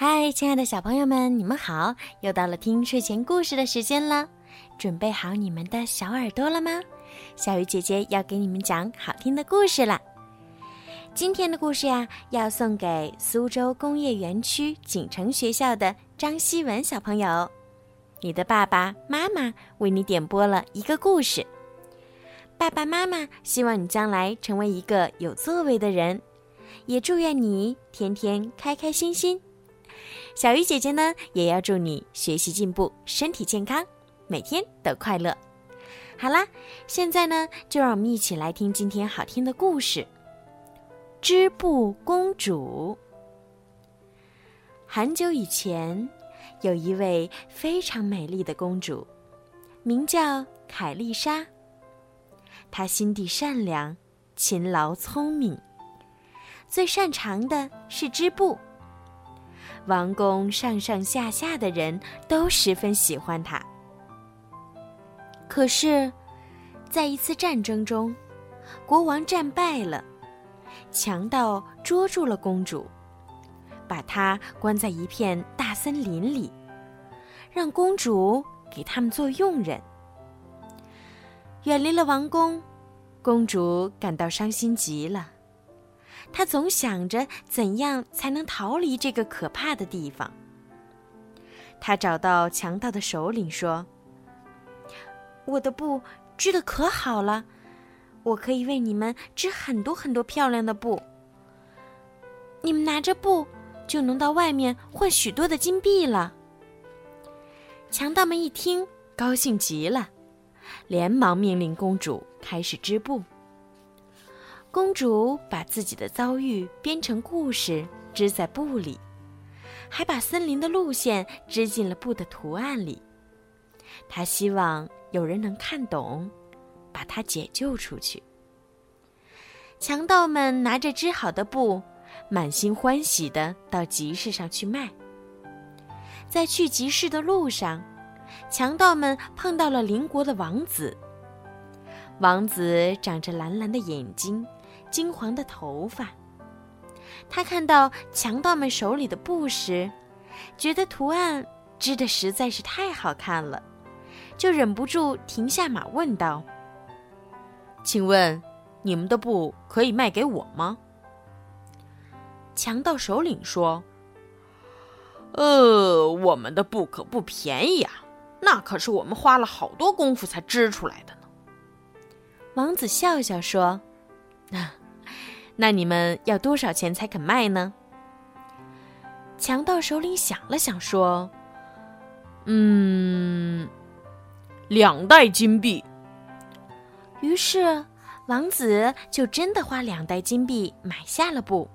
嗨，亲爱的小朋友们，你们好！又到了听睡前故事的时间了，准备好你们的小耳朵了吗？小鱼姐姐要给你们讲好听的故事了。今天的故事呀，要送给苏州工业园区锦城学校的张希文小朋友。你的爸爸妈妈为你点播了一个故事。爸爸妈妈希望你将来成为一个有作为的人，也祝愿你天天开开心心。小鱼姐姐呢，也要祝你学习进步，身体健康，每天都快乐。好啦，现在呢，就让我们一起来听今天好听的故事《织布公主》。很久以前，有一位非常美丽的公主，名叫凯丽莎。她心地善良，勤劳聪明，最擅长的是织布。王宫上上下下的人都十分喜欢她。可是，在一次战争中，国王战败了，强盗捉住了公主，把她关在一片大森林里，让公主给他们做佣人。远离了王宫，公主感到伤心极了。他总想着怎样才能逃离这个可怕的地方。他找到强盗的首领说：“我的布织的可好了，我可以为你们织很多很多漂亮的布。你们拿着布就能到外面换许多的金币了。”强盗们一听，高兴极了，连忙命令公主开始织布。公主把自己的遭遇编成故事，织在布里，还把森林的路线织进了布的图案里。她希望有人能看懂，把她解救出去。强盗们拿着织好的布，满心欢喜的到集市上去卖。在去集市的路上，强盗们碰到了邻国的王子。王子长着蓝蓝的眼睛。金黄的头发。他看到强盗们手里的布时，觉得图案织的实在是太好看了，就忍不住停下马问道：“请问，你们的布可以卖给我吗？”强盗首领说：“呃，我们的布可不便宜啊，那可是我们花了好多功夫才织出来的呢。”王子笑笑说。那，那你们要多少钱才肯卖呢？强盗首领想了想，说：“嗯，两袋金币。”于是，王子就真的花两袋金币买下了布。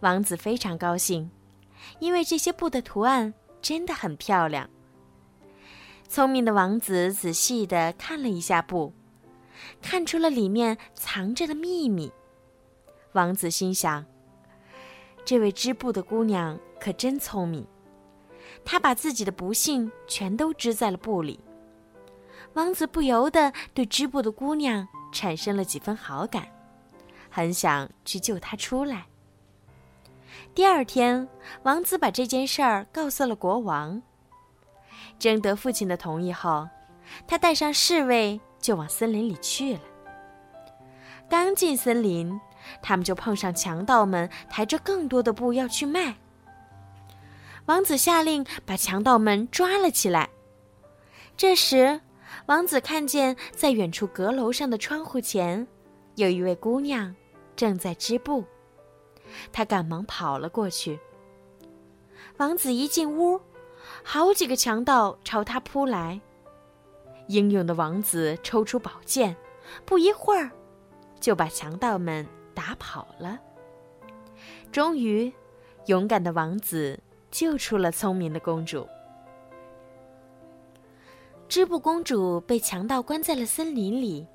王子非常高兴，因为这些布的图案真的很漂亮。聪明的王子仔细的看了一下布。看出了里面藏着的秘密，王子心想：“这位织布的姑娘可真聪明。”她把自己的不幸全都织在了布里。王子不由得对织布的姑娘产生了几分好感，很想去救她出来。第二天，王子把这件事儿告诉了国王。征得父亲的同意后，他带上侍卫。就往森林里去了。刚进森林，他们就碰上强盗们抬着更多的布要去卖。王子下令把强盗们抓了起来。这时，王子看见在远处阁楼上的窗户前，有一位姑娘正在织布。他赶忙跑了过去。王子一进屋，好几个强盗朝他扑来。英勇的王子抽出宝剑，不一会儿，就把强盗们打跑了。终于，勇敢的王子救出了聪明的公主。织布公主被强盗关在了森林里，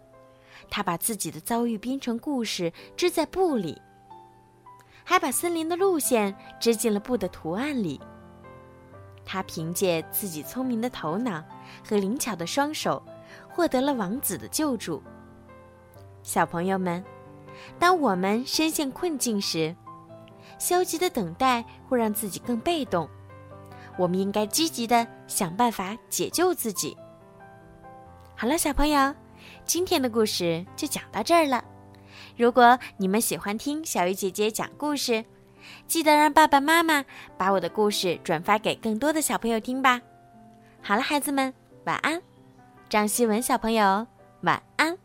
她把自己的遭遇编成故事，织在布里，还把森林的路线织进了布的图案里。她凭借自己聪明的头脑和灵巧的双手，获得了王子的救助。小朋友们，当我们身陷困境时，消极的等待会让自己更被动。我们应该积极的想办法解救自己。好了，小朋友，今天的故事就讲到这儿了。如果你们喜欢听小鱼姐姐讲故事，记得让爸爸妈妈把我的故事转发给更多的小朋友听吧。好了，孩子们，晚安。张希文小朋友，晚安。